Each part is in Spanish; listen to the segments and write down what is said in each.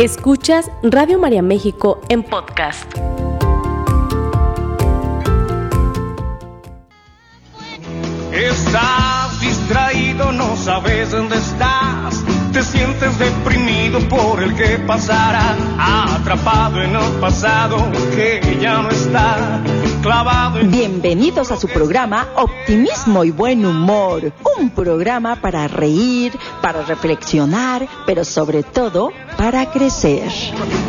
Escuchas Radio María México en podcast. Estás distraído, no sabes dónde estás. Te sientes deprimido por el que pasará, atrapado en el pasado que ya no está. Clavado en... Bienvenidos a su programa Optimismo y Buen Humor, un programa para reír, para reflexionar, pero sobre todo para crecer.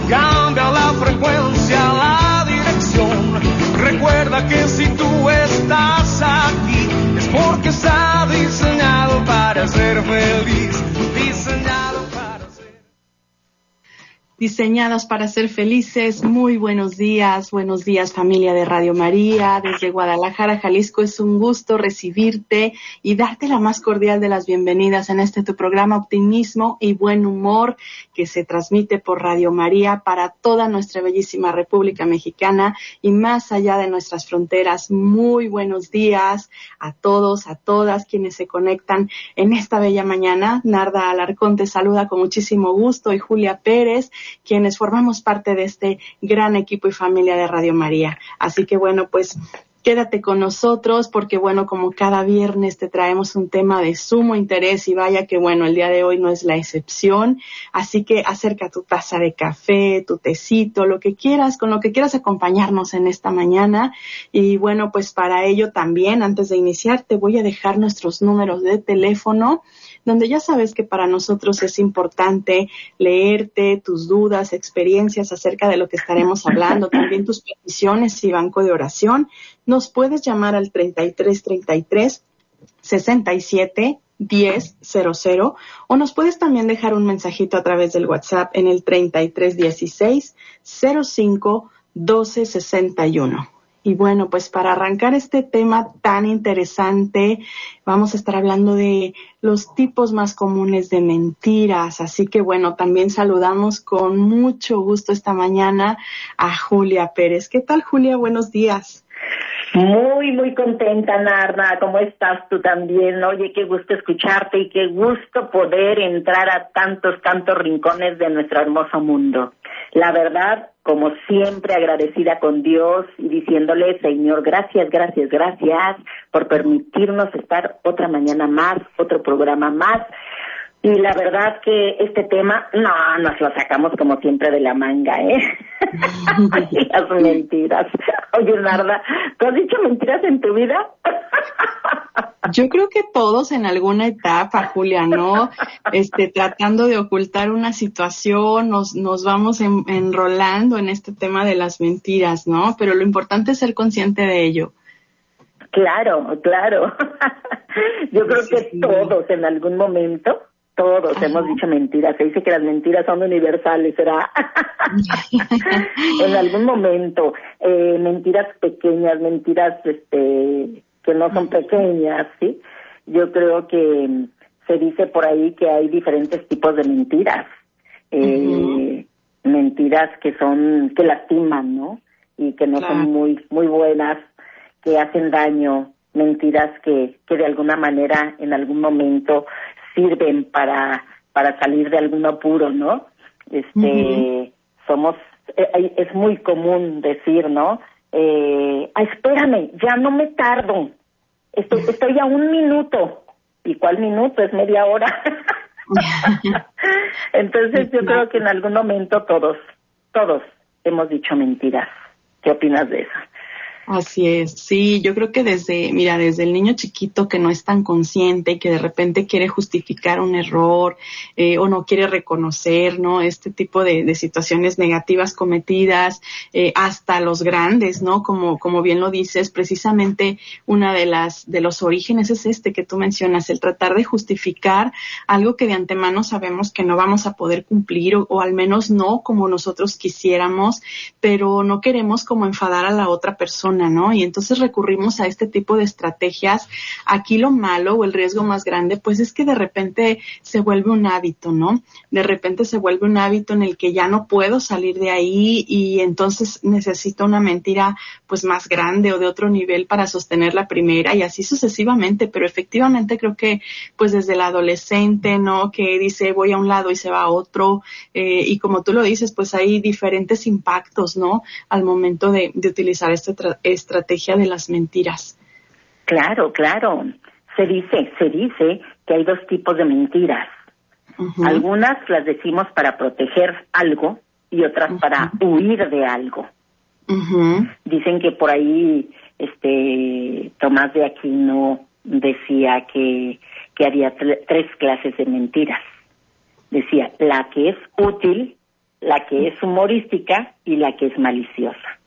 Cambia la frecuencia, la dirección. Recuerda que si tú estás aquí es porque está diseñado para ser feliz. Diseñado. Diseñados para ser felices. Muy buenos días, buenos días familia de Radio María. Desde Guadalajara, Jalisco, es un gusto recibirte y darte la más cordial de las bienvenidas en este tu programa Optimismo y Buen Humor que se transmite por Radio María para toda nuestra bellísima República Mexicana y más allá de nuestras fronteras. Muy buenos días a todos, a todas quienes se conectan en esta bella mañana. Narda Alarcón te saluda con muchísimo gusto y Julia Pérez quienes formamos parte de este gran equipo y familia de Radio María. Así que bueno, pues quédate con nosotros porque bueno, como cada viernes te traemos un tema de sumo interés y vaya que bueno, el día de hoy no es la excepción. Así que acerca tu taza de café, tu tecito, lo que quieras, con lo que quieras acompañarnos en esta mañana. Y bueno, pues para ello también, antes de iniciar, te voy a dejar nuestros números de teléfono donde ya sabes que para nosotros es importante leerte tus dudas, experiencias acerca de lo que estaremos hablando, también tus peticiones y banco de oración. Nos puedes llamar al 3333 67 1000 o nos puedes también dejar un mensajito a través del WhatsApp en el 3316 05 1261. Y bueno, pues para arrancar este tema tan interesante, vamos a estar hablando de los tipos más comunes de mentiras. Así que bueno, también saludamos con mucho gusto esta mañana a Julia Pérez. ¿Qué tal, Julia? Buenos días. Muy, muy contenta, Narda. ¿Cómo estás tú también? Oye, qué gusto escucharte y qué gusto poder entrar a tantos, tantos rincones de nuestro hermoso mundo. La verdad, como siempre, agradecida con Dios y diciéndole, Señor, gracias, gracias, gracias por permitirnos estar otra mañana más, otro programa más. Y la verdad que este tema, no, nos lo sacamos como siempre de la manga, ¿eh? Las mentiras. Oye, Narda, ¿tú has dicho mentiras en tu vida? Yo creo que todos en alguna etapa, Julia, ¿no? Este, tratando de ocultar una situación, nos, nos vamos en- enrolando en este tema de las mentiras, ¿no? Pero lo importante es ser consciente de ello. Claro, claro. Yo creo que todos en algún momento, todos Ajá. hemos dicho mentiras. Se dice que las mentiras son universales, ¿será? en algún momento, eh, mentiras pequeñas, mentiras este, que no son pequeñas, ¿sí? Yo creo que se dice por ahí que hay diferentes tipos de mentiras. Eh, Mentiras que son, que lastiman, ¿no? Y que no Claro. son muy, muy buenas, que hacen daño, mentiras que, que de alguna manera en algún momento sirven para, para salir de algún apuro, ¿no? Este, somos, eh, es muy común decir, ¿no? Eh, ah, espérame, ya no me tardo, estoy, estoy a un minuto. ¿Y cuál minuto? Es media hora. Entonces yo creo que en algún momento todos, todos hemos dicho mentiras. ¿Qué opinas de eso? Así es, sí, yo creo que desde, mira, desde el niño chiquito que no es tan consciente y que de repente quiere justificar un error eh, o no quiere reconocer, ¿no? Este tipo de, situaciones negativas cometidas, eh, hasta los grandes, ¿no? Como, como bien lo dices, precisamente una de las, de los orígenes es este que tú mencionas, el tratar de justificar algo que de antemano sabemos que no vamos a poder cumplir o, o al menos no como nosotros quisiéramos, pero no queremos como enfadar a la otra persona ¿no? Y entonces recurrimos a este tipo de estrategias. Aquí lo malo o el riesgo más grande, pues es que de repente se vuelve un hábito, ¿no? De repente se vuelve un hábito en el que ya no puedo salir de ahí y entonces necesito una mentira pues más grande o de otro nivel para sostener la primera y así sucesivamente, pero efectivamente creo que pues desde el adolescente, ¿no? Que dice voy a un lado y se va a otro eh, y como tú lo dices, pues hay diferentes impactos, ¿no? Al momento de, utilizar esta estrategia de las mentiras. Claro, claro. Se dice, se dice que hay dos tipos de mentiras. Algunas las decimos para proteger algo y otras para huir de algo. Dicen que por ahí este Tomás de Aquino decía que, que había tres clases de mentiras. Decía la que es útil, la que es humorística y la que es maliciosa.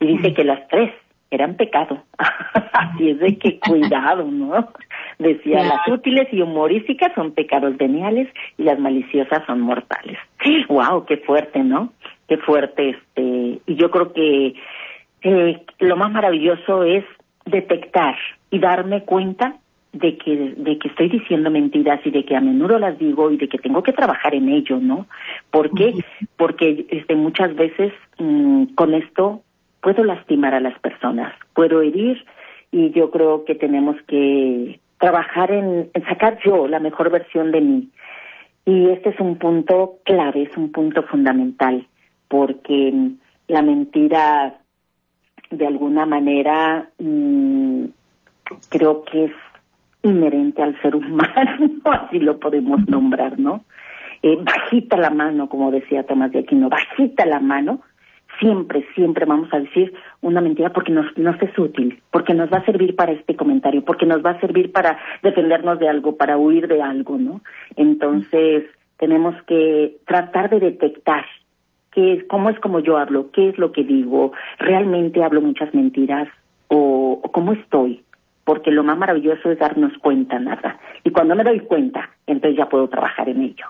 Y dice que las tres eran pecado. Así es de que cuidado, ¿no? Decía, las útiles y humorísticas son pecados veniales y las maliciosas son mortales. ¡Wow! ¡Qué fuerte, ¿no? Qué fuerte. este Y yo creo que eh, lo más maravilloso es detectar y darme cuenta de que de que estoy diciendo mentiras y de que a menudo las digo y de que tengo que trabajar en ello, ¿no? ¿Por qué? Porque este muchas veces mm, con esto puedo lastimar a las personas, puedo herir y yo creo que tenemos que trabajar en, sacar yo la mejor versión de mí. Y este es un punto clave, es un punto fundamental, porque la mentira de alguna manera mm, creo que es inherente al ser humano, así lo podemos nombrar, ¿no? Eh, bajita la mano, como decía Tomás de Aquino, bajita la mano, siempre, siempre vamos a decir una mentira porque nos, nos es útil, porque nos va a servir para este comentario, porque nos va a servir para defendernos de algo, para huir de algo, ¿no? Entonces, tenemos que tratar de detectar qué es, cómo es como yo hablo, qué es lo que digo, realmente hablo muchas mentiras o, o cómo estoy, porque lo más maravilloso es darnos cuenta, nada. Y cuando me doy cuenta, entonces ya puedo trabajar en ello.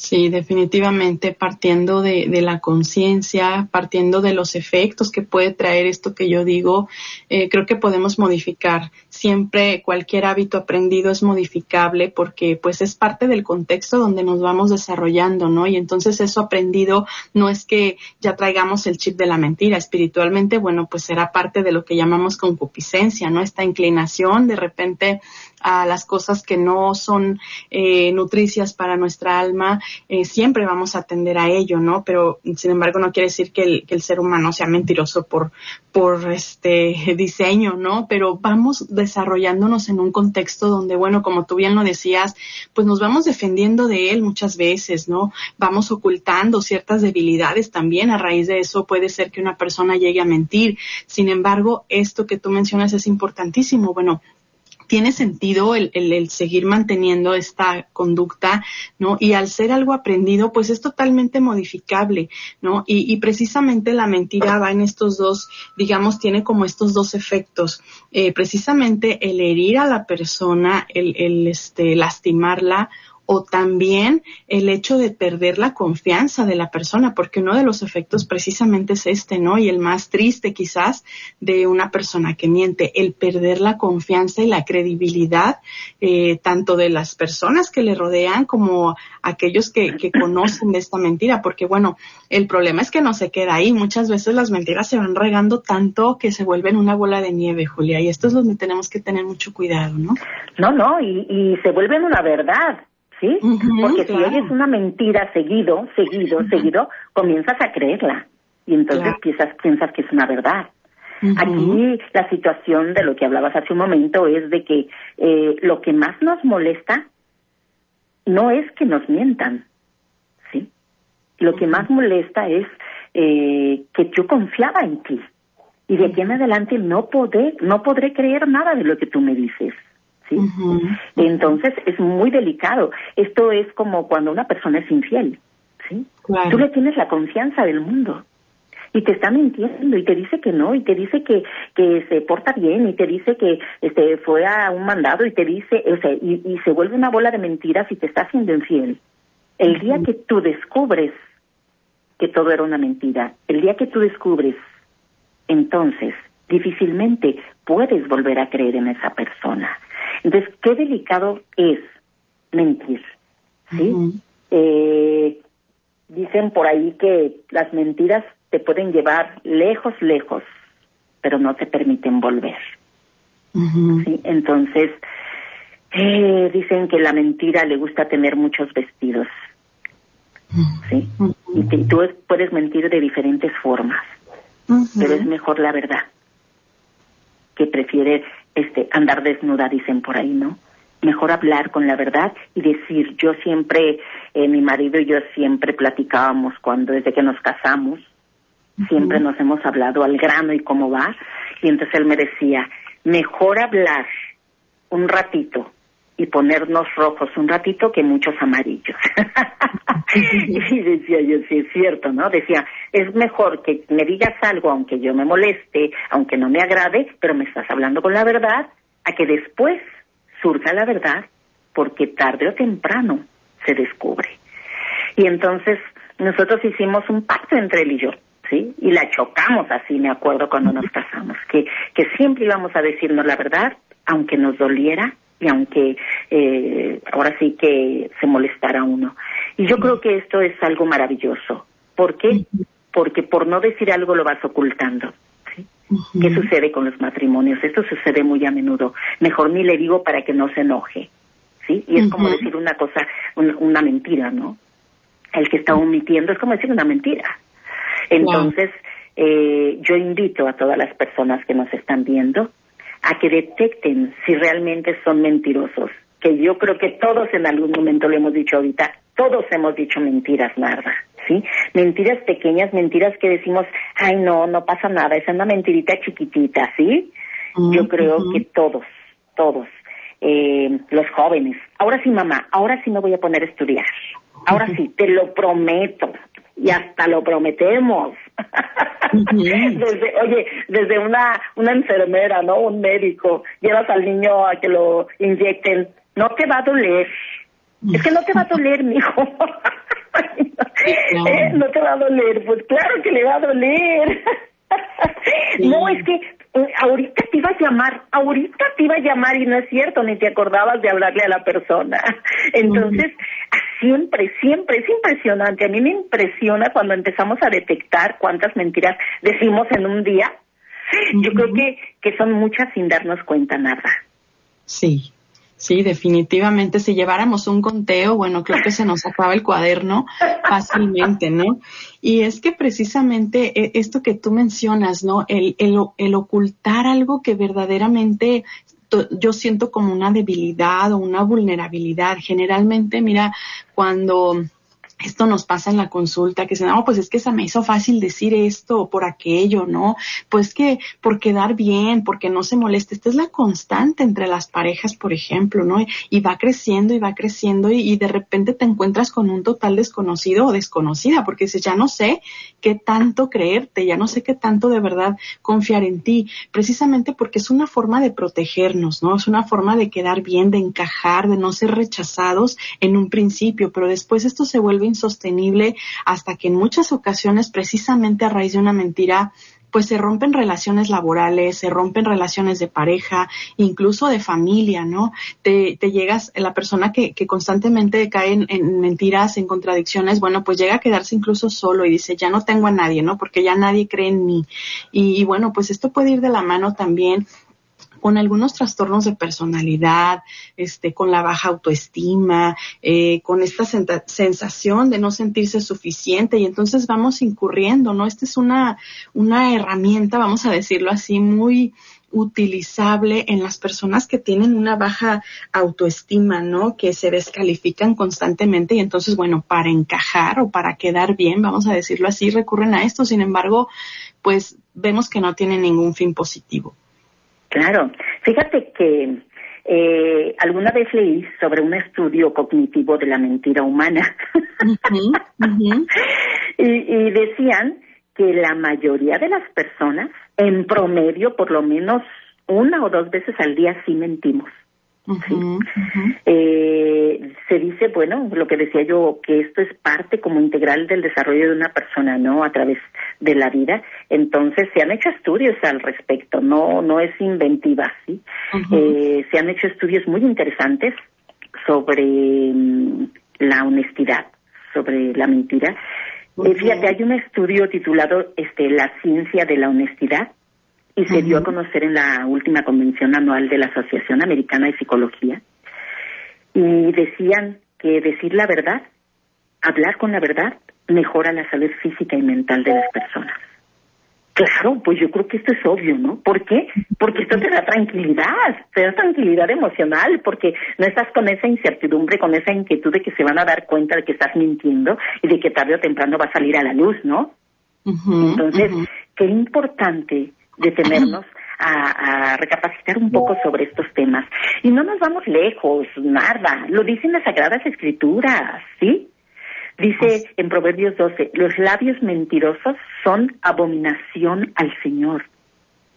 Sí, definitivamente partiendo de, la conciencia, partiendo de los efectos que puede traer esto que yo digo, eh, creo que podemos modificar. Siempre cualquier hábito aprendido es modificable porque pues es parte del contexto donde nos vamos desarrollando, ¿no? Y entonces eso aprendido no es que ya traigamos el chip de la mentira. Espiritualmente, bueno, pues será parte de lo que llamamos concupiscencia, ¿no? Esta inclinación de repente a las cosas que no son eh, nutricias para nuestra alma, eh, siempre vamos a atender a ello, ¿no? Pero, sin embargo, no quiere decir que el, que el ser humano sea mentiroso por, por este diseño, ¿no? Pero vamos desarrollándonos en un contexto donde, bueno, como tú bien lo decías, pues nos vamos defendiendo de él muchas veces, ¿no? Vamos ocultando ciertas debilidades también. A raíz de eso puede ser que una persona llegue a mentir. Sin embargo, esto que tú mencionas es importantísimo. Bueno, tiene sentido el, el, seguir manteniendo esta conducta, ¿no? Y al ser algo aprendido, pues es totalmente modificable, ¿no? Y, y precisamente la mentira va en estos dos, digamos, tiene como estos dos efectos. Eh, precisamente el herir a la persona, el, el este, lastimarla o también el hecho de perder la confianza de la persona, porque uno de los efectos precisamente es este, ¿no? Y el más triste quizás de una persona que miente, el perder la confianza y la credibilidad eh, tanto de las personas que le rodean como aquellos que, que conocen de esta mentira, porque bueno, el problema es que no se queda ahí, muchas veces las mentiras se van regando tanto que se vuelven una bola de nieve, Julia, y esto es donde tenemos que tener mucho cuidado, ¿no? No, no, y, y se vuelven una verdad ¿sí? Porque si oyes una mentira seguido, seguido, seguido, comienzas a creerla y entonces piensas, piensas que es una verdad. Aquí la situación de lo que hablabas hace un momento es de que eh, lo que más nos molesta no es que nos mientan, ¿sí? Lo que más molesta es eh, que yo confiaba en ti y de aquí en adelante no podré, no podré creer nada de lo que tú me dices. ¿Sí? Entonces es muy delicado. Esto es como cuando una persona es infiel, ¿sí? Tú le tienes la confianza del mundo y te está mintiendo y te dice que no y te dice que que se porta bien y te dice que este fue a un mandado y te dice o sea, y, y se vuelve una bola de mentiras y te está haciendo infiel el día que tú descubres que todo era una mentira el día que tú descubres entonces difícilmente puedes volver a creer en esa persona. Entonces, qué delicado es mentir, ¿sí? eh, dicen por ahí que las mentiras te pueden llevar lejos, lejos, pero no te permiten volver. ¿sí? Entonces, eh, dicen que la mentira le gusta tener muchos vestidos. ¿sí? Y tú puedes mentir de diferentes formas, pero es mejor la verdad, que prefiere este, andar desnuda, dicen por ahí, ¿no? Mejor hablar con la verdad y decir, yo siempre, eh, mi marido y yo siempre platicábamos cuando, desde que nos casamos, siempre nos hemos hablado al grano y cómo va, y entonces él me decía, mejor hablar un ratito y ponernos rojos un ratito que muchos amarillos. y decía yo, sí es cierto, ¿no? Decía, es mejor que me digas algo aunque yo me moleste, aunque no me agrade, pero me estás hablando con la verdad, a que después surja la verdad, porque tarde o temprano se descubre. Y entonces nosotros hicimos un pacto entre él y yo. ¿Sí? Y la chocamos así, me acuerdo cuando nos casamos, que, que siempre íbamos a decirnos la verdad, aunque nos doliera, y aunque eh, ahora sí que se molestara uno. Y yo creo que esto es algo maravilloso. ¿Por qué? Porque por no decir algo lo vas ocultando. ¿Qué sucede con los matrimonios? Esto sucede muy a menudo. Mejor ni le digo para que no se enoje. ¿Sí? Y es como decir una cosa, una mentira, ¿no? El que está omitiendo es como decir una mentira. Entonces, eh, yo invito a todas las personas que nos están viendo a que detecten si realmente son mentirosos. Que yo creo que todos en algún momento lo hemos dicho ahorita, todos hemos dicho mentiras, Narda, ¿sí? Mentiras pequeñas, mentiras que decimos, ay no, no pasa nada, es una mentirita chiquitita, ¿sí? Yo creo que todos, todos, eh, los jóvenes, ahora sí mamá, ahora sí me voy a poner a estudiar, ahora sí, te lo prometo, y hasta lo prometemos. desde, oye, desde una, una enfermera, ¿no? Un médico, llevas al niño a que lo inyecten, no te va a doler. Es que no te va a doler, mijo. ¿Eh? No te va a doler, pues claro que le va a doler. no, es que ahorita te iba a llamar, ahorita te iba a llamar y no es cierto, ni te acordabas de hablarle a la persona. Entonces, siempre, siempre es impresionante. A mí me impresiona cuando empezamos a detectar cuántas mentiras decimos en un día. Yo creo que, que son muchas sin darnos cuenta nada. Sí, Sí, definitivamente. Si lleváramos un conteo, bueno, creo que se nos acaba el cuaderno fácilmente, ¿no? Y es que precisamente e, esto que tú mencionas, ¿no? El, el, el ocultar algo que verdaderamente yo siento como una debilidad o una vulnerabilidad. Generalmente, mira, cuando esto nos pasa en la consulta, que se no, pues es que se me hizo fácil decir esto o por aquello, ¿no? Pues que por quedar bien, porque no se moleste. Esta es la constante entre las parejas, por ejemplo, ¿no? Y va creciendo y va creciendo y, de repente te encuentras con un total desconocido o desconocida, porque dices, ya no sé qué tanto creerte, ya no sé qué tanto de verdad confiar en ti, precisamente porque es una forma de protegernos, ¿no? Es una forma de quedar bien, de encajar, de no ser rechazados en un principio, pero después esto se vuelve insostenible hasta que en muchas ocasiones, precisamente a raíz de una mentira, pues se rompen relaciones laborales, se rompen relaciones de pareja, incluso de familia, ¿no? Te, te llegas, la persona que, que constantemente cae en, mentiras, en contradicciones, bueno, pues llega a quedarse incluso solo y dice, ya no tengo a nadie, ¿no? Porque ya nadie cree en mí. y bueno, pues esto puede ir de la mano también con algunos trastornos de personalidad, este, con la baja autoestima, eh, con esta sensación de no sentirse suficiente y entonces vamos incurriendo, ¿no? Esta es una, una herramienta, vamos a decirlo así, muy utilizable en las personas que tienen una baja autoestima, ¿no? Que se descalifican constantemente y entonces, bueno, para encajar o para quedar bien, vamos a decirlo así, recurren a esto. Sin embargo, pues vemos que no tiene ningún fin positivo. Claro, fíjate que eh, alguna vez leí sobre un estudio cognitivo de la mentira humana. Y, y decían que la mayoría de las personas, en promedio, por lo menos una o dos veces al día, sí mentimos. Eh, se dice, bueno, lo que decía yo, que esto es parte como integral del desarrollo de una persona, ¿no? A través de la vida. Entonces, se han hecho estudios al respecto, no, no es inventiva, ¿sí? Eh, se han hecho estudios muy interesantes sobre mm, la honestidad, sobre la mentira. Eh, fíjate, hay un estudio titulado este, La ciencia de la honestidad y se dio a conocer en la última convención anual de la Asociación Americana de Psicología. Y decían que decir la verdad, hablar con la verdad, mejora la salud física y mental de las personas. Claro, pues yo creo que esto es obvio, ¿no? ¿Por qué? Porque esto te da tranquilidad, te da tranquilidad emocional, porque no estás con esa incertidumbre, con esa inquietud de que se van a dar cuenta de que estás mintiendo y de que tarde o temprano va a salir a la luz, ¿no? Entonces, qué importante detenernos a, a, recapacitar un poco sobre estos temas. Y no nos vamos lejos, nada, lo dicen las Sagradas Escrituras, ¿sí? Dice en Proverbios 12, los labios mentirosos son abominación al Señor,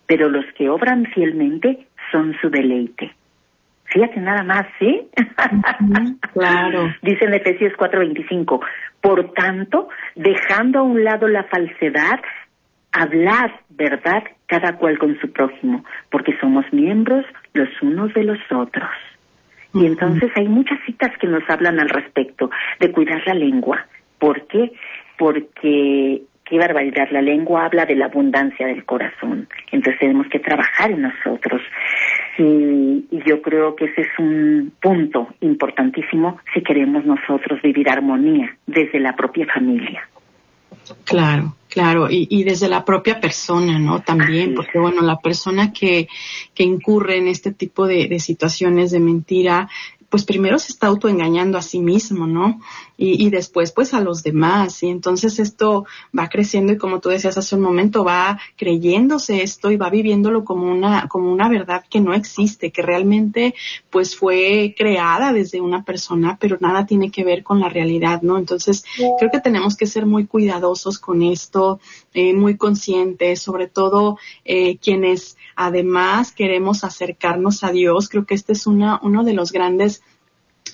pero los que obran fielmente son su deleite. Fíjate nada más, ¿sí? claro. Dice en Efesios 4:25, por tanto, dejando a un lado la falsedad, hablar verdad cada cual con su prójimo, porque somos miembros los unos de los otros. Y entonces hay muchas citas que nos hablan al respecto de cuidar la lengua. ¿Por qué? Porque qué barbaridad, la lengua habla de la abundancia del corazón. Entonces tenemos que trabajar en nosotros. Y, y, yo creo que ese es un punto importantísimo si queremos nosotros vivir armonía desde la propia familia. Claro, claro, y, y, desde la propia persona, ¿no? También, porque bueno, la persona que, que incurre en este tipo de, de situaciones de mentira, pues primero se está autoengañando a sí mismo, ¿no? Y, y, después pues a los demás. Y entonces esto va creciendo y como tú decías hace un momento, va creyéndose esto y va viviéndolo como una, como una verdad que no existe, que realmente pues fue creada desde una persona, pero nada tiene que ver con la realidad, ¿no? Entonces creo que tenemos que ser muy cuidadosos con esto, eh, muy conscientes, sobre todo eh, quienes además queremos acercarnos a Dios. Creo que este es una, uno de los grandes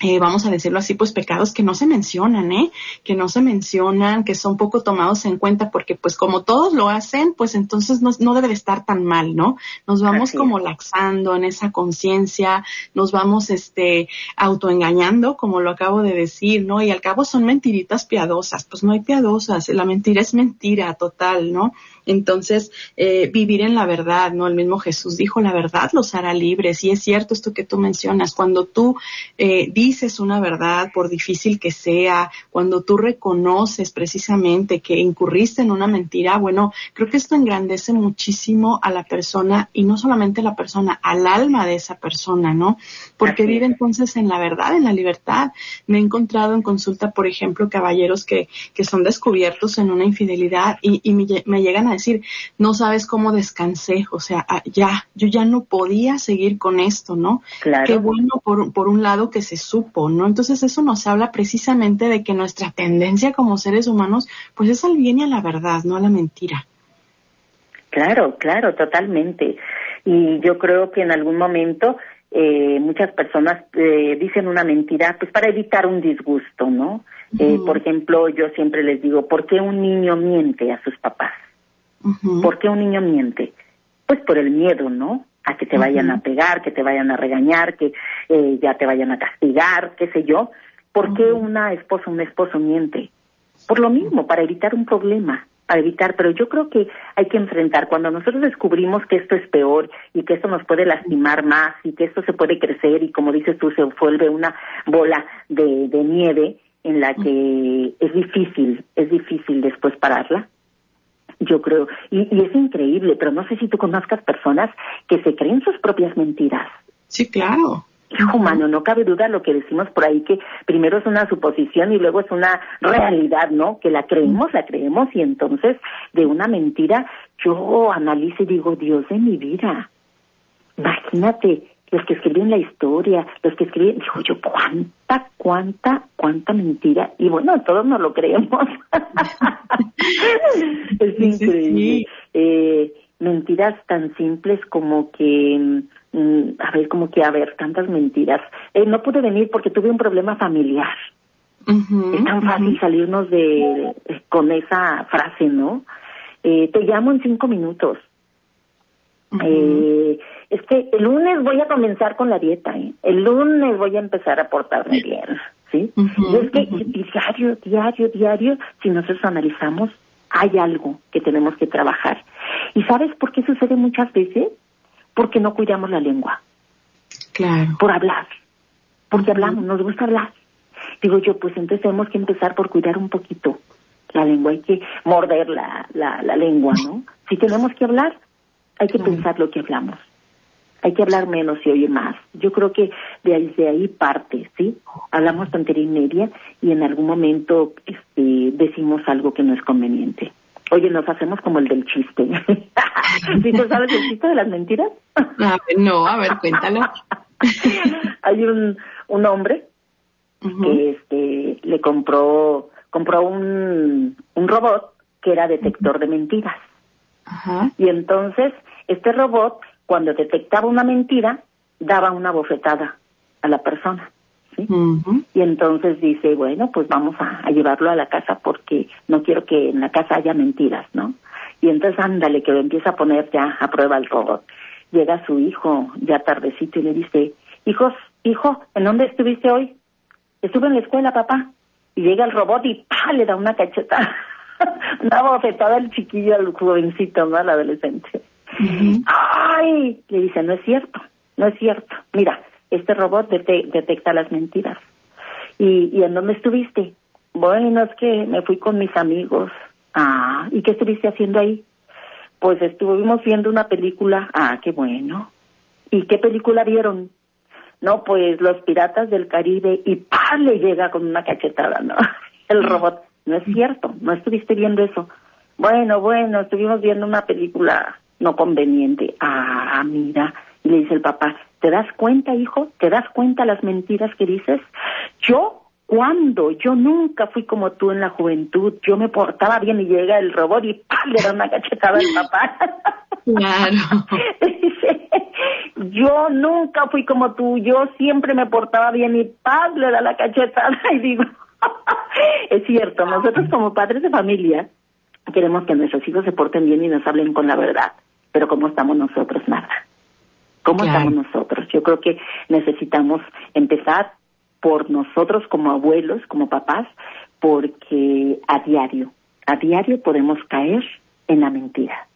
eh, vamos a decirlo así, pues pecados que no se mencionan, ¿eh? Que no se mencionan, que son poco tomados en cuenta, porque pues como todos lo hacen, pues entonces no, no debe de estar tan mal, ¿no? Nos vamos como laxando en esa conciencia, nos vamos este autoengañando, como lo acabo de decir, ¿no? Y al cabo son mentiritas piadosas, pues no hay piadosas, la mentira es mentira total, ¿no? Entonces, eh, vivir en la verdad, ¿no? El mismo Jesús dijo, la verdad los hará libres. Y es cierto esto que tú mencionas, cuando tú eh, dices una verdad, por difícil que sea, cuando tú reconoces precisamente que incurriste en una mentira, bueno, creo que esto engrandece muchísimo a la persona y no solamente a la persona, al alma de esa persona, ¿no? Porque vive entonces en la verdad, en la libertad. Me he encontrado en consulta, por ejemplo, caballeros que, que son descubiertos en una infidelidad y, y me, me llegan a decir, no sabes cómo descansé, o sea, ah, ya, yo ya no podía seguir con esto, ¿no? Claro. Qué bueno por, por un lado que se supo, ¿no? Entonces eso nos habla precisamente de que nuestra tendencia como seres humanos, pues es al bien y a la verdad, no a la mentira. Claro, claro, totalmente. Y yo creo que en algún momento eh, muchas personas eh, dicen una mentira, pues para evitar un disgusto, ¿no? Uh -huh. eh, por ejemplo, yo siempre les digo, ¿por qué un niño miente a sus papás? Uh -huh. ¿Por qué un niño miente? Pues por el miedo, ¿no? A que te vayan a pegar, que te vayan a regañar, que eh, ya te vayan a castigar, qué sé yo. ¿Por qué una esposa, un esposo miente? Por lo mismo, para evitar un problema para evitar, pero yo creo que hay que enfrentar. Cuando nosotros descubrimos que esto es peor y que esto nos puede lastimar más y que esto se puede crecer y como dices tú, se vuelve una bola de, de nieve en la que es difícil, es difícil después pararla. Yo creo, y, y es increíble, pero no sé si tú conozcas personas que se creen sus propias mentiras. Sí, claro hijo humano, no cabe duda lo que decimos por ahí, que primero es una suposición y luego es una realidad, ¿no? Que la creemos, la creemos y entonces de una mentira yo analizo y digo, Dios de mi vida, imagínate, los que escriben la historia, los que escriben, digo yo, cuánta, cuánta, cuánta mentira. Y bueno, todos no lo creemos. es increíble. Sí, sí. Eh, mentiras tan simples como que, mm, a ver, como que, a ver, tantas mentiras. Eh, no pude venir porque tuve un problema familiar. es tan fácil salirnos de con esa frase, ¿no? Eh, te llamo en cinco minutos. Eh, es que el lunes voy a comenzar con la dieta, ¿eh? el lunes voy a empezar a portarme bien, ¿sí? y es que diario, diario, diario, si nosotros analizamos, hay algo que tenemos que trabajar. ¿Y sabes por qué sucede muchas veces? Porque no cuidamos la lengua. Claro. Por hablar. Porque hablamos, nos gusta hablar. Digo yo, pues entonces tenemos que empezar por cuidar un poquito la lengua. Hay que morder la, la, la lengua, ¿no? Si tenemos que hablar, hay que pensar lo que hablamos. Hay que hablar menos y oír más. Yo creo que de ahí, de ahí parte, ¿sí? Hablamos tontería y media y en algún momento este, decimos algo que no es conveniente. Oye, nos hacemos como el del chiste. ¿Sí tú sabes el chiste de las mentiras? A ver, no, a ver, cuéntalo. Hay un, un hombre que este, le compró, compró un, un robot que era detector de mentiras. Y entonces, este robot, cuando detectaba una mentira, daba una bofetada a la persona. Y entonces dice, bueno, pues vamos a, a llevarlo a la casa porque no quiero que en la casa haya mentiras, ¿no? Y entonces ándale, que lo empieza a poner ya a prueba el robot. Llega su hijo ya tardecito y le dice, hijos, hijo, ¿en dónde estuviste hoy? Estuve en la escuela, papá. Y llega el robot y ¡pah! le da una cacheta, una bofetada al chiquillo, al jovencito, ¿no? Al adolescente. ¡Ay! Le dice, no es cierto, no es cierto. Mira, este robot dete- detecta las mentiras. ¿Y, ¿Y en dónde estuviste? Bueno, es que me fui con mis amigos. Ah, ¿y qué estuviste haciendo ahí? Pues estuvimos viendo una película. Ah, qué bueno. ¿Y qué película vieron? No, pues Los Piratas del Caribe y ¡pam! le llega con una cachetada, ¿no? El robot. No es cierto, no estuviste viendo eso. Bueno, bueno, estuvimos viendo una película no conveniente. Ah, mira. Y le dice el papá, ¿te das cuenta, hijo? ¿Te das cuenta las mentiras que dices? Yo, ¿cuándo? Yo nunca fui como tú en la juventud. Yo me portaba bien y llega el robot y ¡pam! le da una cachetada al papá. Claro. Dice, yo nunca fui como tú, yo siempre me portaba bien y paz le da la cachetada y digo, es cierto, nosotros como padres de familia queremos que nuestros hijos se porten bien y nos hablen con la verdad, pero ¿cómo estamos nosotros? Nada. ¿Cómo Claro. estamos nosotros? Yo creo que necesitamos empezar por nosotros como abuelos, como papás, porque a diario, a diario podemos caer en la mentira.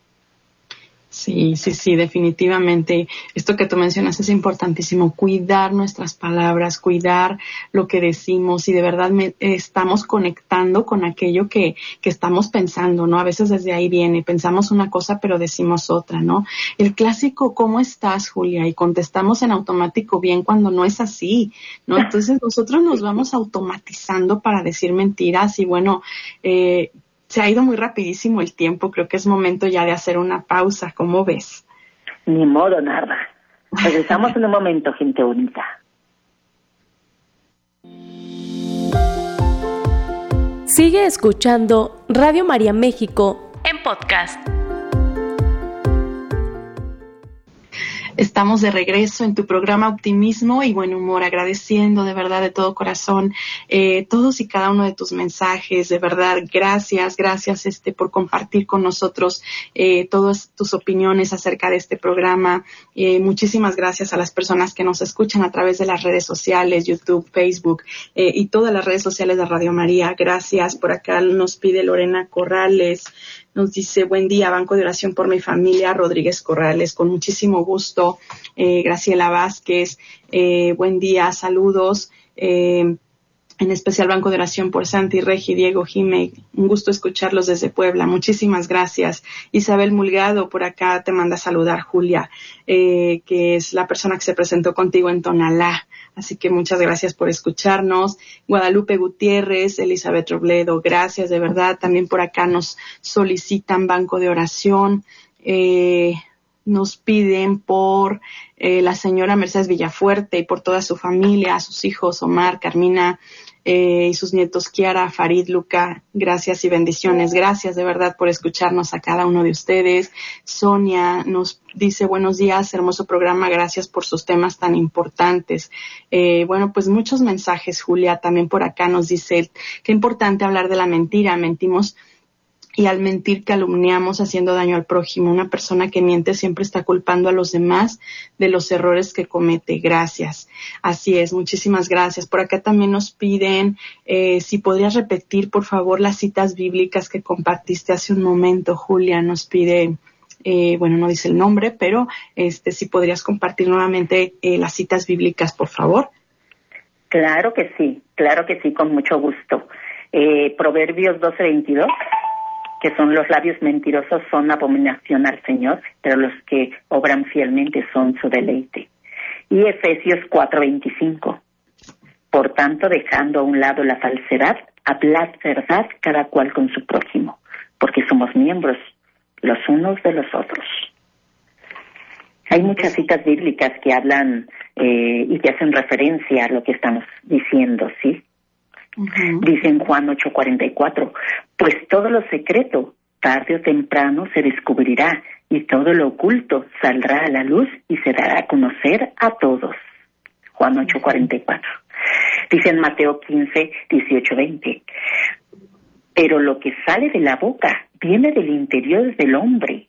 Sí, sí, sí, definitivamente. Esto que tú mencionas es importantísimo, cuidar nuestras palabras, cuidar lo que decimos y de verdad me- estamos conectando con aquello que, que estamos pensando, ¿no? A veces desde ahí viene, pensamos una cosa pero decimos otra, ¿no? El clásico, ¿cómo estás, Julia? Y contestamos en automático bien cuando no es así, ¿no? Entonces nosotros nos vamos automatizando para decir mentiras y bueno, eh, se ha ido muy rapidísimo el tiempo, creo que es momento ya de hacer una pausa, ¿cómo ves? Ni modo, nada. Regresamos en un momento, gente bonita. Sigue escuchando Radio María México en podcast. Estamos de regreso en tu programa Optimismo y Buen Humor, agradeciendo de verdad de todo corazón eh, todos y cada uno de tus mensajes, de verdad, gracias, gracias este por compartir con nosotros eh, todas tus opiniones acerca de este programa. Eh, muchísimas gracias a las personas que nos escuchan a través de las redes sociales, YouTube, Facebook eh, y todas las redes sociales de Radio María. Gracias. Por acá nos pide Lorena Corrales. Nos dice, buen día, Banco de Oración por mi familia, Rodríguez Corrales, con muchísimo gusto. Eh, Graciela Vázquez, eh, buen día, saludos. Eh, en especial Banco de Oración por Santi, Regi, Diego, Jime. Un gusto escucharlos desde Puebla. Muchísimas gracias. Isabel Mulgado, por acá te manda a saludar, Julia, eh, que es la persona que se presentó contigo en Tonalá. Así que muchas gracias por escucharnos. Guadalupe Gutiérrez, Elizabeth Robledo, gracias de verdad. También por acá nos solicitan banco de oración. Eh, nos piden por eh, la señora Mercedes Villafuerte y por toda su familia, sus hijos, Omar, Carmina, eh, y sus nietos Kiara, Farid, Luca. Gracias y bendiciones. Gracias de verdad por escucharnos a cada uno de ustedes. Sonia nos dice buenos días, hermoso programa, gracias por sus temas tan importantes. Eh, bueno, pues muchos mensajes, Julia, también por acá nos dice, qué importante hablar de la mentira, mentimos y al mentir calumniamos haciendo daño al prójimo. Una persona que miente siempre está culpando a los demás de los errores que comete. Gracias. Así es, muchísimas gracias. Por acá también nos piden eh, si podrías repetir, por favor, las citas bíblicas que compartiste hace un momento. Julia nos pide, eh, bueno, no dice el nombre, pero este, si podrías compartir nuevamente eh, las citas bíblicas, por favor. Claro que sí, claro que sí, con mucho gusto. Proverbios 12:22 que son los labios mentirosos son abominación al Señor, pero los que obran fielmente son su deleite. Y Efesios 4:25. Por tanto, dejando a un lado la falsedad, hablad verdad cada cual con su prójimo, porque somos miembros los unos de los otros. Hay muchas citas bíblicas que hablan eh, y que hacen referencia a lo que estamos diciendo, ¿sí? Dice en Juan 8:44, pues todo lo secreto, tarde o temprano, se descubrirá y todo lo oculto saldrá a la luz y se dará a conocer a todos. Juan 8:44. Dice en Mateo 15, 18, 20. Pero lo que sale de la boca viene del interior del hombre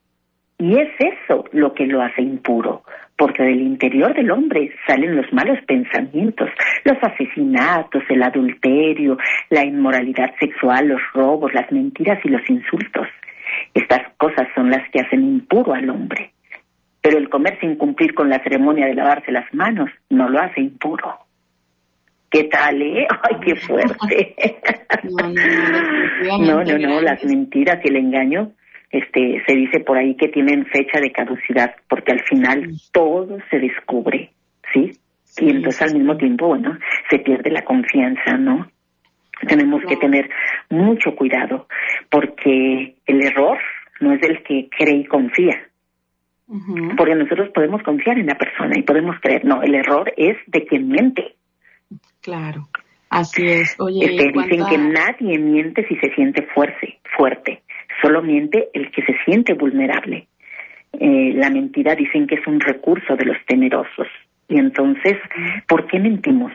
y es eso lo que lo hace impuro, porque del interior del hombre salen los malos pensamientos, los asesinatos, el adulterio, la inmoralidad sexual, los robos, las mentiras y los insultos. Estas cosas son las que hacen impuro al hombre. Pero el comer sin cumplir con la ceremonia de lavarse las manos no lo hace impuro. ¿Qué tal, eh? ¡Ay, qué fuerte! no, no, no, las mentiras y el engaño este, se dice por ahí que tienen fecha de caducidad, porque al final todo se descubre, ¿sí? y entonces al mismo tiempo, bueno, se pierde la confianza, ¿no? Tenemos que tener mucho cuidado, porque el error no es del que cree y confía. Porque nosotros podemos confiar en la persona y podemos creer, no, el error es de quien miente. Claro, así es. Oye, este, dicen que nadie miente si se siente fuerte, fuerte solo miente el que se siente vulnerable. Eh, la mentira dicen que es un recurso de los temerosos. Y entonces, ¿por qué mentimos?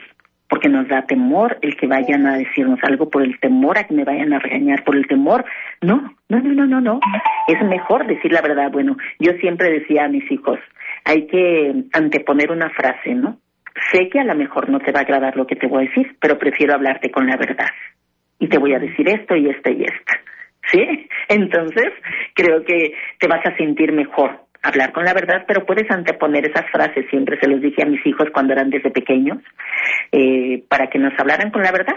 Porque nos da temor el que vayan a decirnos algo, por el temor a que me vayan a regañar, por el temor. No, no, no, no, no, no. Es mejor decir la verdad. Bueno, yo siempre decía a mis hijos, hay que anteponer una frase, ¿no? Sé que a lo mejor no te va a agradar lo que te voy a decir, pero prefiero hablarte con la verdad. Y te voy a decir esto y esto y esto. ¿Sí? Entonces, creo que te vas a sentir mejor hablar con la verdad, pero puedes anteponer esas frases, siempre se los dije a mis hijos cuando eran desde pequeños, eh, para que nos hablaran con la verdad,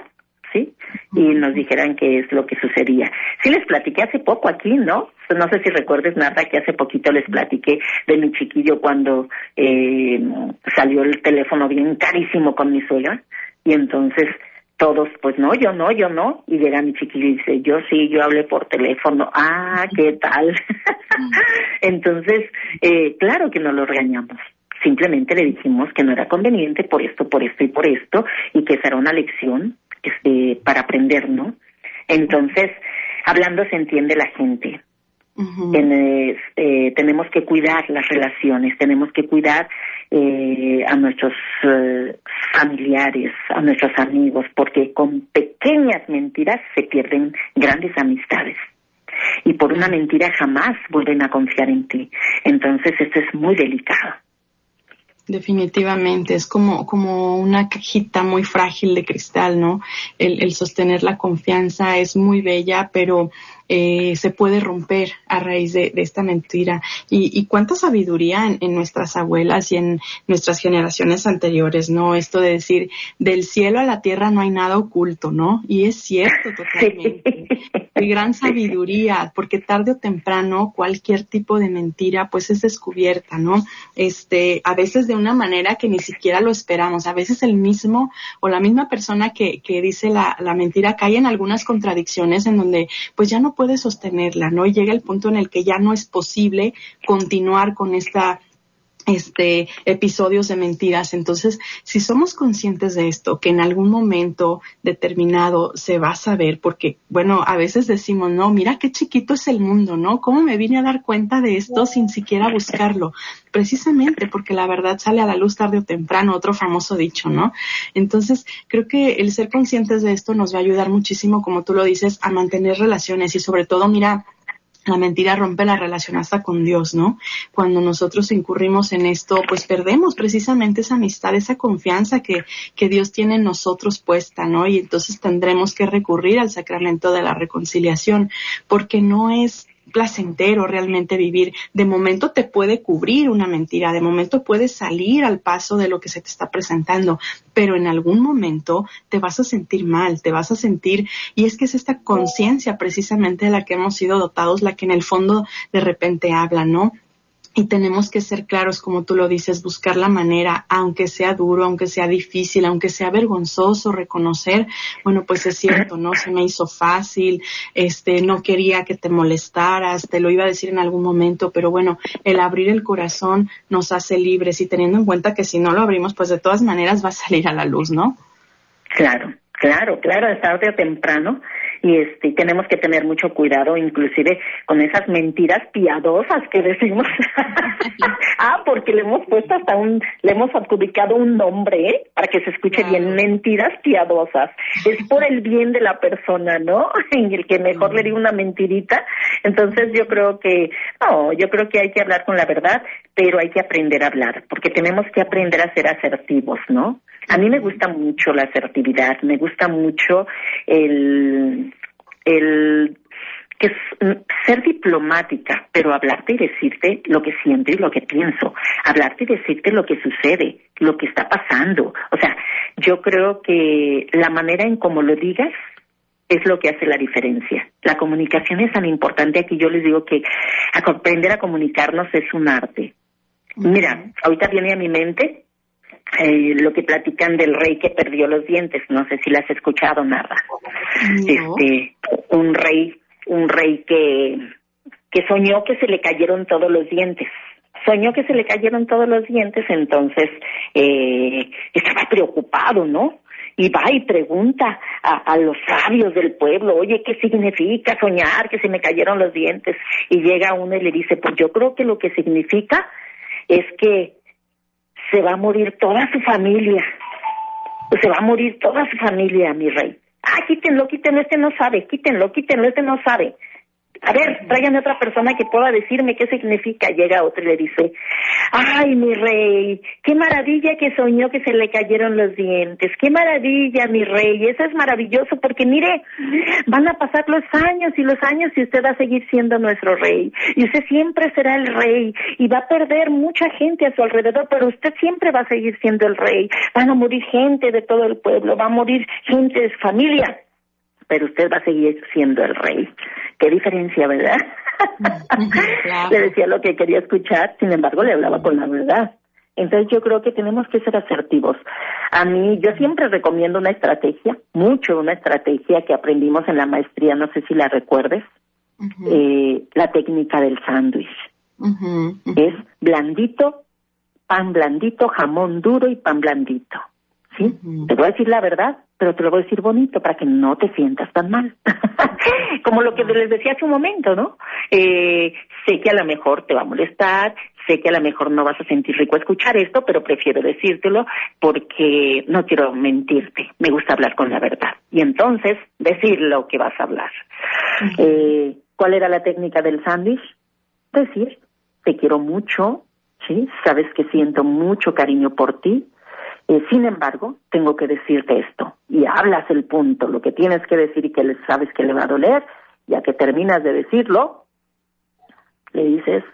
¿sí? Y nos dijeran qué es lo que sucedía. Sí les platiqué hace poco aquí, ¿no? No sé si recuerdes, nada, que hace poquito les platiqué de mi chiquillo cuando eh, salió el teléfono bien carísimo con mi suegra, y entonces todos, pues no, yo no, yo no. Y llega mi chiquillo y dice, yo sí, yo hablé por teléfono. Ah, ¿qué tal? Entonces, eh, claro que no lo regañamos. Simplemente le dijimos que no era conveniente por esto, por esto y por esto, y que será una lección este, para aprender, ¿no? Entonces, hablando se entiende la gente. Eh, tenemos que cuidar las relaciones, tenemos que cuidar eh, a nuestros eh, familiares, a nuestros amigos, porque con pequeñas mentiras se pierden grandes amistades. Y por una mentira jamás vuelven a confiar en ti. Entonces esto es muy delicado. Definitivamente, es como, como una cajita muy frágil de cristal, ¿no? El, el sostener la confianza es muy bella, pero eh, se puede romper a raíz de, esta mentira. Y, cuánta sabiduría en, nuestras abuelas y en nuestras generaciones anteriores, ¿no? Esto de decir, del cielo a la tierra no hay nada oculto, ¿no? Y es cierto totalmente. De gran sabiduría, porque tarde o temprano cualquier tipo de mentira pues es descubierta, ¿no? Este, a veces de una manera que ni siquiera lo esperamos. A veces el mismo o la misma persona que, que dice la, la mentira cae en algunas contradicciones en donde pues ya no puede sostenerla, ¿no? Y llega el punto en el que ya no es posible continuar con esta este, episodios de mentiras. Entonces, si somos conscientes de esto, que en algún momento determinado se va a saber, porque, bueno, a veces decimos, no, mira qué chiquito es el mundo, ¿no? ¿Cómo me vine a dar cuenta de esto sin siquiera buscarlo? Precisamente porque la verdad sale a la luz tarde o temprano, otro famoso dicho, ¿no? Entonces, creo que el ser conscientes de esto nos va a ayudar muchísimo, como tú lo dices, a mantener relaciones y sobre todo, mira, la mentira rompe la relación hasta con Dios, ¿no? Cuando nosotros incurrimos en esto, pues perdemos precisamente esa amistad, esa confianza que, que Dios tiene en nosotros puesta, ¿no? Y entonces tendremos que recurrir al sacramento de la reconciliación, porque no es placentero realmente vivir. De momento te puede cubrir una mentira, de momento puedes salir al paso de lo que se te está presentando, pero en algún momento te vas a sentir mal, te vas a sentir, y es que es esta conciencia precisamente de la que hemos sido dotados, la que en el fondo de repente habla, ¿no? Y tenemos que ser claros, como tú lo dices, buscar la manera, aunque sea duro, aunque sea difícil, aunque sea vergonzoso reconocer, bueno, pues es cierto, ¿no? Se me hizo fácil, este, no quería que te molestaras, te lo iba a decir en algún momento, pero bueno, el abrir el corazón nos hace libres y teniendo en cuenta que si no lo abrimos, pues de todas maneras va a salir a la luz, ¿no? Claro, claro, claro, tarde o temprano y este tenemos que tener mucho cuidado inclusive con esas mentiras piadosas que decimos. Ah porque le hemos puesto hasta un le hemos adjudicado un nombre ¿eh? para que se escuche bien mentiras piadosas. Es por el bien de la persona no en el que mejor le diga una mentirita. Entonces yo creo que no yo creo que hay que hablar con la verdad pero hay que aprender a hablar porque tenemos que aprender a ser asertivos no a mí me gusta mucho la asertividad, me gusta mucho el, el que ser diplomática, pero hablarte y decirte lo que siento y lo que pienso, hablarte y decirte lo que sucede, lo que está pasando. O sea, yo creo que la manera en cómo lo digas es lo que hace la diferencia. La comunicación es tan importante. Aquí yo les digo que aprender a comunicarnos es un arte. Mira, ahorita viene a mi mente eh, lo que platican del rey que perdió los dientes, no sé si las has escuchado nada. Este, un rey, un rey que que soñó que se le cayeron todos los dientes. Soñó que se le cayeron todos los dientes, entonces eh, estaba preocupado, ¿no? y va y pregunta a, a, los sabios del pueblo, oye, ¿qué significa soñar que se me cayeron los dientes? Y llega uno y le dice, pues yo creo que lo que significa es que se va a morir toda su familia. Se va a morir toda su familia, mi rey. Ah, quítenlo, quítenlo, este no sabe, quítenlo, quítenlo, este no sabe a ver, tráiganme otra persona que pueda decirme qué significa. Llega otro y le dice, ay, mi rey, qué maravilla que soñó que se le cayeron los dientes, qué maravilla, mi rey, eso es maravilloso porque mire, van a pasar los años y los años y usted va a seguir siendo nuestro rey y usted siempre será el rey y va a perder mucha gente a su alrededor, pero usted siempre va a seguir siendo el rey. Van a morir gente de todo el pueblo, va a morir gente de su familia pero usted va a seguir siendo el rey. Qué diferencia, ¿verdad? Le decía lo que quería escuchar, sin embargo le hablaba con la verdad. Entonces yo creo que tenemos que ser asertivos. A mí, yo siempre recomiendo una estrategia, mucho una estrategia que aprendimos en la maestría, no sé si la recuerdes, eh, la técnica del sándwich. Es blandito, pan blandito, jamón duro y pan blandito. ¿Sí? Te voy a decir la verdad, pero te lo voy a decir bonito para que no te sientas tan mal. Como lo que les decía hace un momento, ¿no? Eh, sé que a lo mejor te va a molestar, sé que a lo mejor no vas a sentir rico escuchar esto, pero prefiero decírtelo porque no quiero mentirte, me gusta hablar con la verdad. Y entonces, decir lo que vas a hablar. eh, ¿Cuál era la técnica del sándwich? Decir, te quiero mucho, ¿sí? Sabes que siento mucho cariño por ti, eh, sin embargo, tengo que decirte esto, y hablas el punto, lo que tienes que decir y que le sabes que le va a doler, ya que terminas de decirlo, le dices,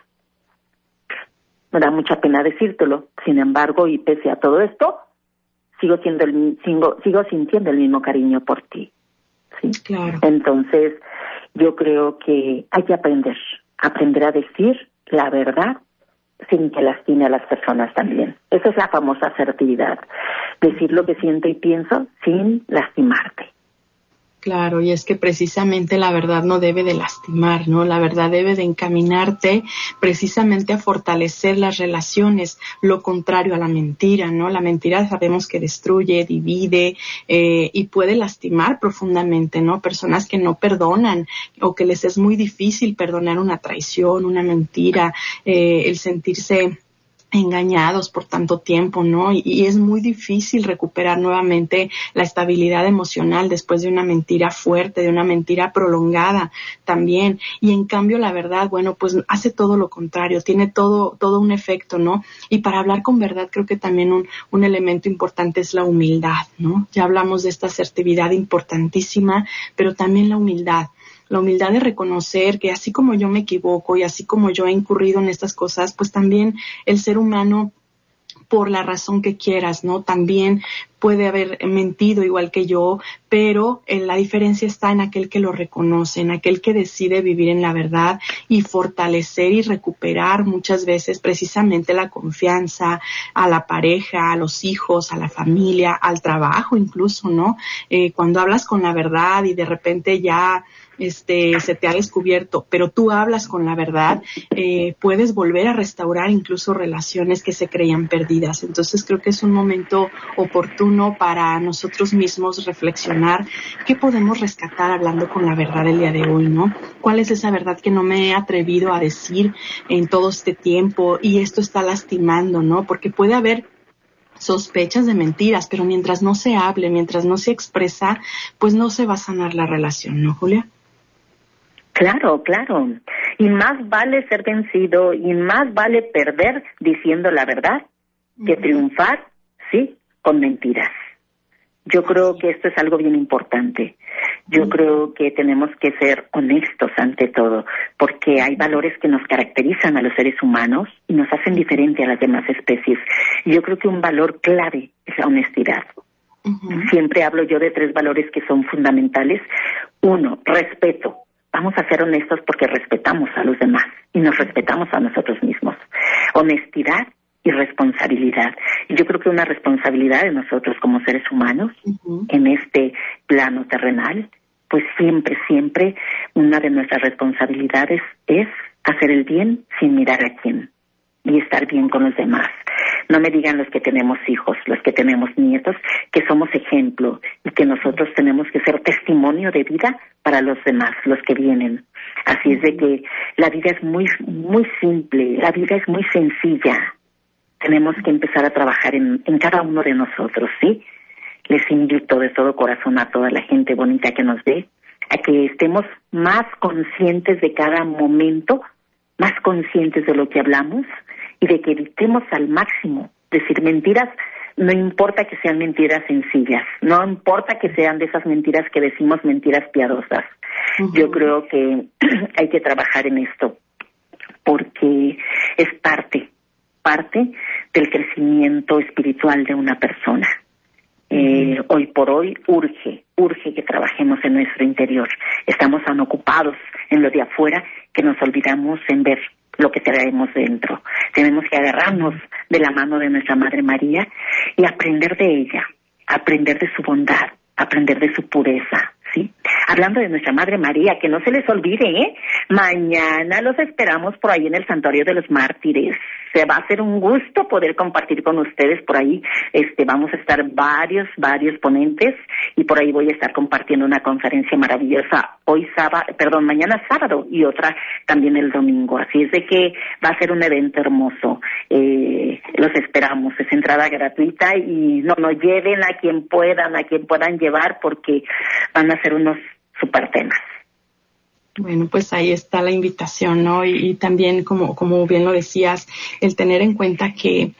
me da mucha pena decírtelo, sin embargo, y pese a todo esto, sigo siendo el, sigo, sigo sintiendo el mismo cariño por ti. ¿sí? Claro. Entonces, yo creo que hay que aprender, aprender a decir la verdad sin que lastime a las personas también. Esa es la famosa asertividad. Decir lo que siento y pienso sin lastimarte. Claro, y es que precisamente la verdad no debe de lastimar, ¿no? La verdad debe de encaminarte precisamente a fortalecer las relaciones, lo contrario a la mentira, ¿no? La mentira sabemos que destruye, divide eh, y puede lastimar profundamente, ¿no? Personas que no perdonan o que les es muy difícil perdonar una traición, una mentira, eh, el sentirse engañados por tanto tiempo, ¿no? Y, es muy difícil recuperar nuevamente la estabilidad emocional después de una mentira fuerte, de una mentira prolongada también. Y en cambio, la verdad, bueno, pues hace todo lo contrario, tiene todo, todo un efecto, ¿no? Y para hablar con verdad, creo que también un, un elemento importante es la humildad, ¿no? Ya hablamos de esta asertividad importantísima, pero también la humildad la humildad de reconocer que así como yo me equivoco y así como yo he incurrido en estas cosas, pues también el ser humano por la razón que quieras, ¿no? También puede haber mentido igual que yo, pero eh, la diferencia está en aquel que lo reconoce, en aquel que decide vivir en la verdad y fortalecer y recuperar muchas veces precisamente la confianza a la pareja, a los hijos, a la familia, al trabajo incluso, ¿no? Eh, cuando hablas con la verdad y de repente ya este, se te ha descubierto, pero tú hablas con la verdad, eh, puedes volver a restaurar incluso relaciones que se creían perdidas. Entonces creo que es un momento oportuno para nosotros mismos reflexionar qué podemos rescatar hablando con la verdad el día de hoy, ¿no? ¿Cuál es esa verdad que no me he atrevido a decir en todo este tiempo y esto está lastimando, ¿no? Porque puede haber sospechas de mentiras, pero mientras no se hable, mientras no se expresa, pues no se va a sanar la relación, ¿no, Julia? Claro, claro. Y más vale ser vencido y más vale perder diciendo la verdad que triunfar, sí, con mentiras. Yo creo que esto es algo bien importante. Yo creo que tenemos que ser honestos ante todo, porque hay valores que nos caracterizan a los seres humanos y nos hacen diferente a las demás especies. Y yo creo que un valor clave es la honestidad. Siempre hablo yo de tres valores que son fundamentales. Uno, respeto vamos a ser honestos porque respetamos a los demás y nos respetamos a nosotros mismos. Honestidad y responsabilidad. Y yo creo que una responsabilidad de nosotros como seres humanos en este plano terrenal, pues siempre, siempre una de nuestras responsabilidades es hacer el bien sin mirar a quién y estar bien con los demás. No me digan los que tenemos hijos, los que tenemos nietos, que somos ejemplo y que nosotros tenemos que ser testimonio de vida para los demás, los que vienen. Así es de que la vida es muy, muy simple, la vida es muy sencilla. Tenemos que empezar a trabajar en, en cada uno de nosotros, ¿sí? Les invito de todo corazón a toda la gente bonita que nos ve a que estemos más conscientes de cada momento, más conscientes de lo que hablamos, y de que evitemos al máximo decir mentiras, no importa que sean mentiras sencillas, no importa que sean de esas mentiras que decimos mentiras piadosas. Yo creo que hay que trabajar en esto porque es parte, parte del crecimiento espiritual de una persona. Eh, hoy por hoy urge, urge que trabajemos en nuestro interior. Estamos tan ocupados en lo de afuera que nos olvidamos en ver lo que traemos dentro. Tenemos que agarrarnos de la mano de nuestra Madre María y aprender de ella, aprender de su bondad, aprender de su pureza, ¿sí? Hablando de nuestra Madre María, que no se les olvide, ¿eh? Mañana los esperamos por ahí en el Santuario de los Mártires se va a hacer un gusto poder compartir con ustedes por ahí. Este, vamos a estar varios, varios ponentes y por ahí voy a estar compartiendo una conferencia maravillosa hoy sábado, perdón, mañana sábado y otra también el domingo. Así es de que va a ser un evento hermoso. Eh, los esperamos. Es entrada gratuita y no, no lleven a quien puedan, a quien puedan llevar porque van a ser unos super temas. Bueno, pues ahí está la invitación, ¿no? Y, también, como, como bien lo decías, el tener en cuenta que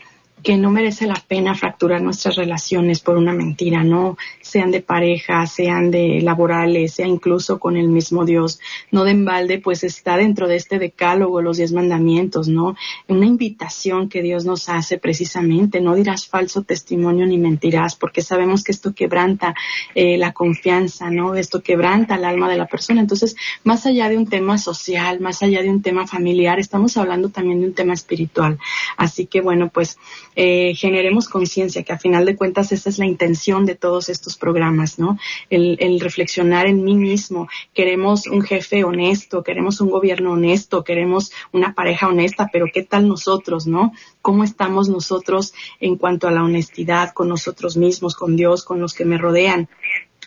que no merece la pena fracturar nuestras relaciones por una mentira, ¿no? Sean de pareja, sean de laborales, sea incluso con el mismo Dios. No de embalde, pues está dentro de este decálogo, los diez mandamientos, ¿no? Una invitación que Dios nos hace precisamente, no dirás falso testimonio ni mentirás, porque sabemos que esto quebranta eh, la confianza, ¿no? Esto quebranta el alma de la persona. Entonces, más allá de un tema social, más allá de un tema familiar, estamos hablando también de un tema espiritual. Así que, bueno, pues eh, generemos conciencia, que a final de cuentas esa es la intención de todos estos programas, ¿no? El, el reflexionar en mí mismo. Queremos un jefe honesto, queremos un gobierno honesto, queremos una pareja honesta, pero ¿qué tal nosotros, no? ¿Cómo estamos nosotros en cuanto a la honestidad con nosotros mismos, con Dios, con los que me rodean?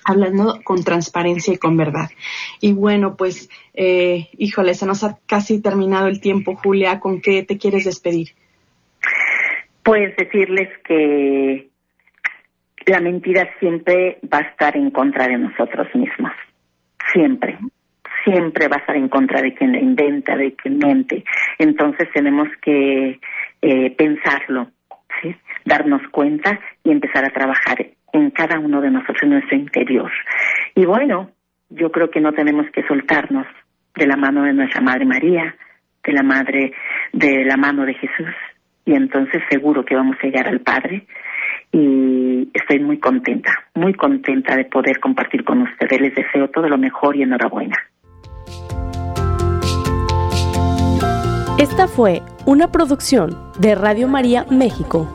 hablando con transparencia y con verdad. Y bueno, pues, eh, híjole, se nos ha casi terminado el tiempo, Julia. ¿Con qué te quieres despedir? Pues decirles que la mentira siempre va a estar en contra de nosotros mismos. Siempre. Siempre va a estar en contra de quien la inventa, de quien mente. Entonces tenemos que eh, pensarlo, ¿sí? darnos cuenta y empezar a trabajar en cada uno de nosotros, en nuestro interior. Y bueno, yo creo que no tenemos que soltarnos de la mano de nuestra Madre María, de la madre, de la mano de Jesús, y entonces seguro que vamos a llegar al Padre. Y estoy muy contenta, muy contenta de poder compartir con ustedes. Les deseo todo lo mejor y enhorabuena. Esta fue una producción de Radio María México.